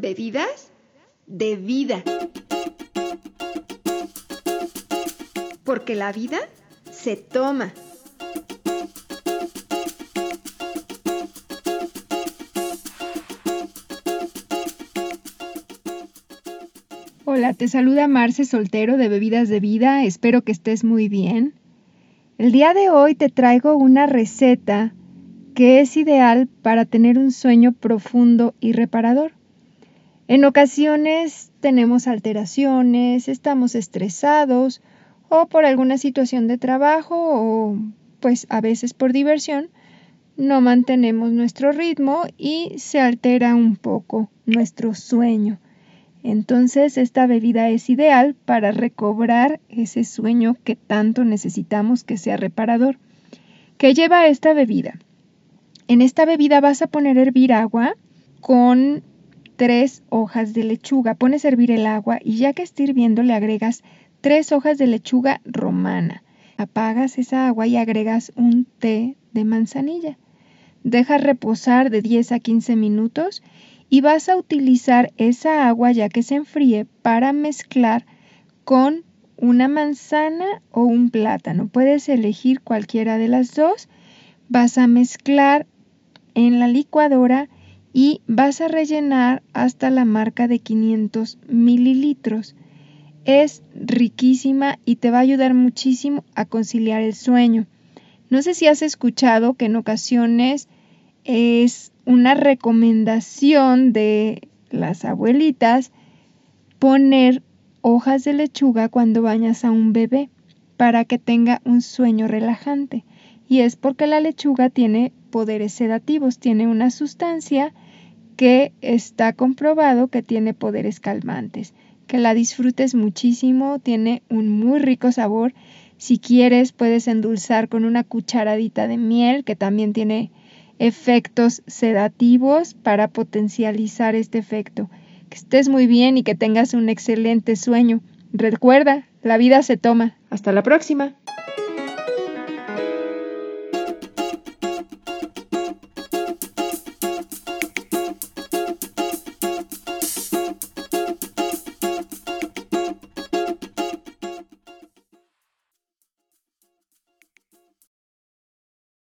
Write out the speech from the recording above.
bebidas de vida. Porque la vida se toma. Hola, te saluda Marce Soltero de Bebidas de Vida, espero que estés muy bien. El día de hoy te traigo una receta que es ideal para tener un sueño profundo y reparador. En ocasiones tenemos alteraciones, estamos estresados o por alguna situación de trabajo o pues a veces por diversión no mantenemos nuestro ritmo y se altera un poco nuestro sueño. Entonces esta bebida es ideal para recobrar ese sueño que tanto necesitamos que sea reparador. ¿Qué lleva esta bebida? En esta bebida vas a poner a hervir agua con tres hojas de lechuga. Pones a hervir el agua y ya que esté hirviendo le agregas tres hojas de lechuga romana. Apagas esa agua y agregas un té de manzanilla. Dejas reposar de 10 a 15 minutos y vas a utilizar esa agua ya que se enfríe para mezclar con una manzana o un plátano. Puedes elegir cualquiera de las dos. Vas a mezclar en la licuadora y vas a rellenar hasta la marca de 500 mililitros. Es riquísima y te va a ayudar muchísimo a conciliar el sueño. No sé si has escuchado que en ocasiones es una recomendación de las abuelitas poner hojas de lechuga cuando bañas a un bebé para que tenga un sueño relajante. Y es porque la lechuga tiene poderes sedativos, tiene una sustancia que está comprobado que tiene poderes calmantes. Que la disfrutes muchísimo, tiene un muy rico sabor. Si quieres, puedes endulzar con una cucharadita de miel, que también tiene efectos sedativos para potencializar este efecto. Que estés muy bien y que tengas un excelente sueño. Recuerda, la vida se toma. Hasta la próxima.